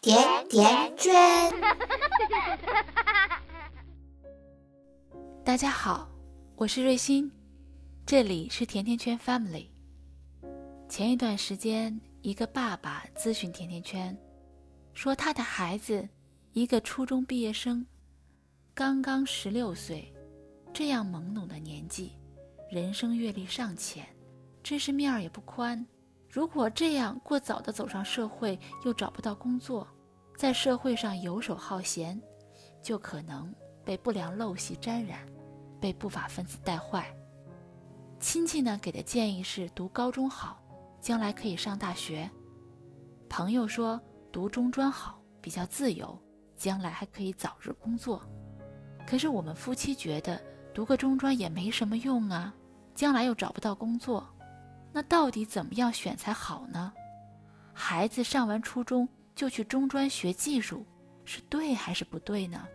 甜甜圈。大家好，我是瑞欣，这里是甜甜圈 Family。前一段时间，一个爸爸咨询甜甜圈，说他的孩子，一个初中毕业生，刚刚十六岁，这样懵懂的年纪，人生阅历尚浅，知识面儿也不宽。如果这样过早的走上社会，又找不到工作，在社会上游手好闲，就可能被不良陋习沾染，被不法分子带坏。亲戚呢给的建议是读高中好，将来可以上大学。朋友说读中专好，比较自由，将来还可以早日工作。可是我们夫妻觉得读个中专也没什么用啊，将来又找不到工作。那到底怎么样选才好呢？孩子上完初中就去中专学技术，是对还是不对呢？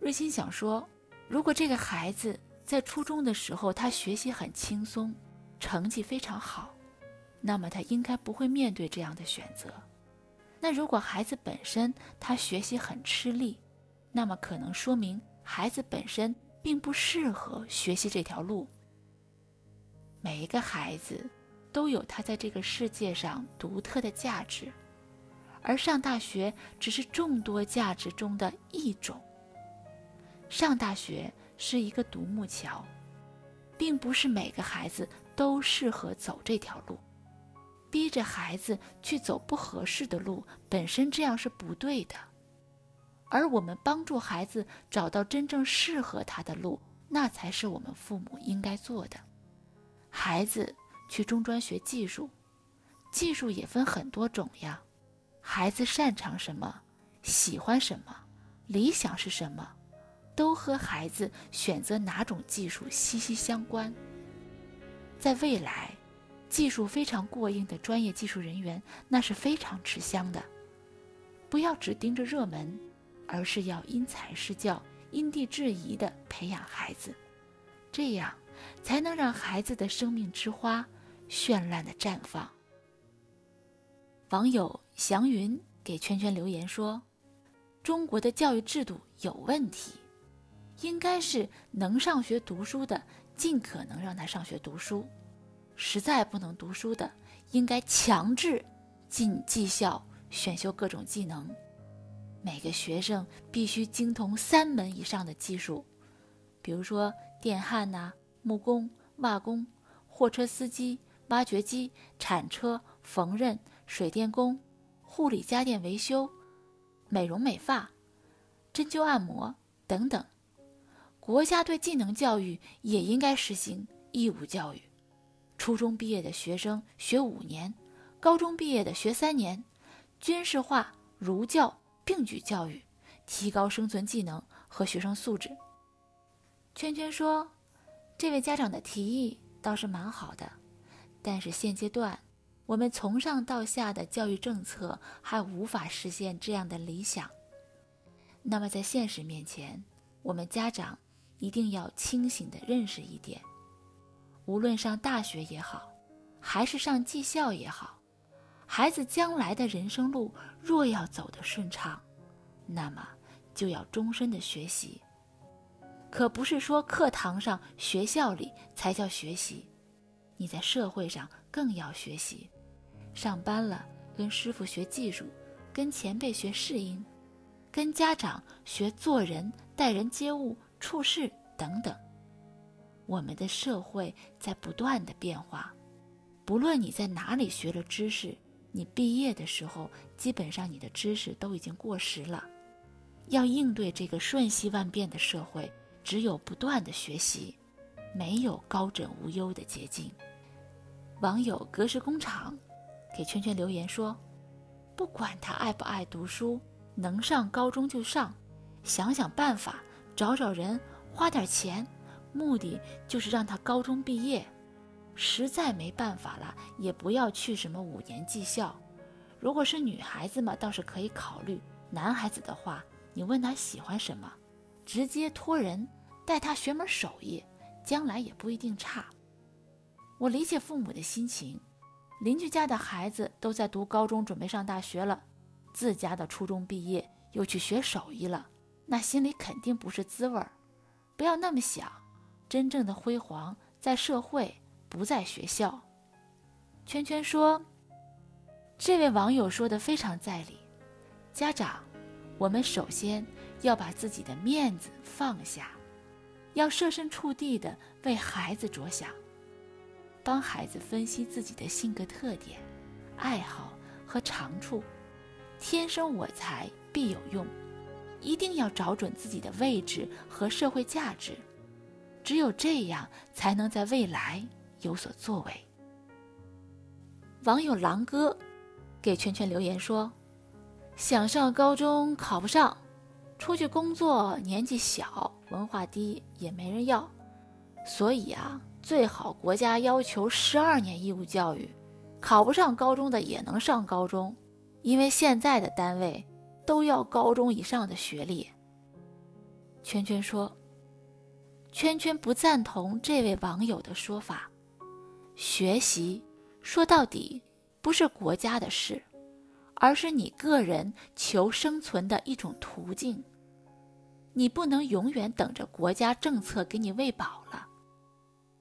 瑞欣想说，如果这个孩子在初中的时候他学习很轻松，成绩非常好，那么他应该不会面对这样的选择。那如果孩子本身他学习很吃力，那么可能说明孩子本身并不适合学习这条路。每一个孩子都有他在这个世界上独特的价值，而上大学只是众多价值中的一种。上大学是一个独木桥，并不是每个孩子都适合走这条路。逼着孩子去走不合适的路，本身这样是不对的。而我们帮助孩子找到真正适合他的路，那才是我们父母应该做的。孩子去中专学技术，技术也分很多种呀。孩子擅长什么，喜欢什么，理想是什么，都和孩子选择哪种技术息息相关。在未来，技术非常过硬的专业技术人员，那是非常吃香的。不要只盯着热门，而是要因材施教、因地制宜地培养孩子，这样。才能让孩子的生命之花绚烂的绽放。网友祥云给圈圈留言说：“中国的教育制度有问题，应该是能上学读书的尽可能让他上学读书，实在不能读书的，应该强制进技校选修各种技能。每个学生必须精通三门以上的技术，比如说电焊呐。”木工、瓦工、货车司机、挖掘机、铲车、缝纫、水电工、护理家电维修、美容美发、针灸按摩等等。国家对技能教育也应该实行义务教育，初中毕业的学生学五年，高中毕业的学三年，军事化儒教并举教育，提高生存技能和学生素质。圈圈说。这位家长的提议倒是蛮好的，但是现阶段我们从上到下的教育政策还无法实现这样的理想。那么在现实面前，我们家长一定要清醒地认识一点：无论上大学也好，还是上技校也好，孩子将来的人生路若要走得顺畅，那么就要终身的学习。可不是说课堂上、学校里才叫学习，你在社会上更要学习。上班了，跟师傅学技术，跟前辈学适应，跟家长学做人、待人接物、处事等等。我们的社会在不断的变化，不论你在哪里学了知识，你毕业的时候，基本上你的知识都已经过时了。要应对这个瞬息万变的社会。只有不断的学习，没有高枕无忧的捷径。网友格式工厂给圈圈留言说：“不管他爱不爱读书，能上高中就上，想想办法，找找人，花点钱，目的就是让他高中毕业。实在没办法了，也不要去什么五年技校。如果是女孩子嘛，倒是可以考虑；男孩子的话，你问他喜欢什么，直接托人。”带他学门手艺，将来也不一定差。我理解父母的心情，邻居家的孩子都在读高中，准备上大学了，自家的初中毕业又去学手艺了，那心里肯定不是滋味儿。不要那么想，真正的辉煌在社会，不在学校。圈圈说：“这位网友说的非常在理，家长，我们首先要把自己的面子放下，要设身处地的为孩子着想，帮孩子分析自己的性格特点、爱好和长处。天生我材必有用。”一定要找准自己的位置和社会价值，只有这样才能在未来有所作为。网友狼哥给圈圈留言说：“想上高中考不上，出去工作年纪小，文化低也没人要，所以啊，最好国家要求十二年义务教育，考不上高中的也能上高中，因为现在的单位。”都要高中以上的学历。圈圈说：“圈圈不赞同这位网友的说法。学习说到底不是国家的事，而是你个人求生存的一种途径。你不能永远等着国家政策给你喂饱了。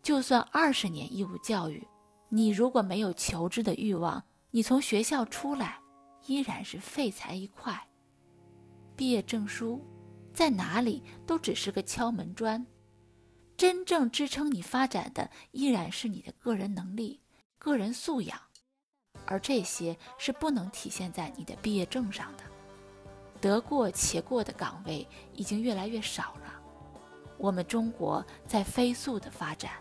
就算二十年义务教育，你如果没有求知的欲望，你从学校出来依然是废材一块。”毕业证书在哪里都只是个敲门砖，真正支撑你发展的依然是你的个人能力、个人素养，而这些是不能体现在你的毕业证上的。得过且过的岗位已经越来越少了，我们中国在飞速的发展，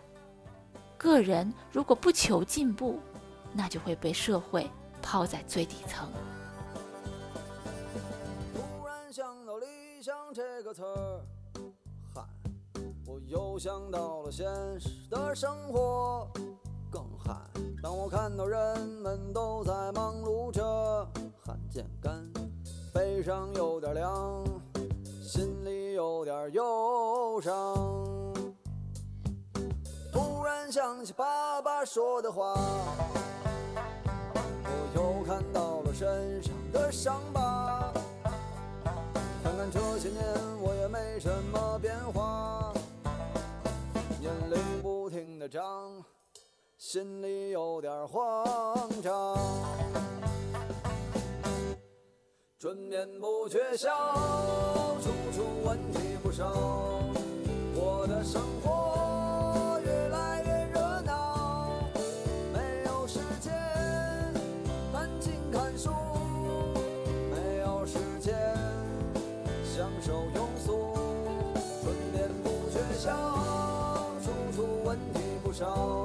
个人如果不求进步，那就会被社会抛在最底层。这个词儿，嗨，我又想到了现实的生活，更嗨。当我看到人们都在忙碌着，汗渐干，背上有点凉，心里有点忧伤。突然想起爸爸说的话，我又看到了身上的伤疤。看看这些年，我也没什么变化，年龄不停的长，心里有点慌张。春眠不觉晓，处处问题不少，我的生活越来越热闹，没有时间安静看书。没有时间享受庸俗，春眠不觉晓，处处问题不少，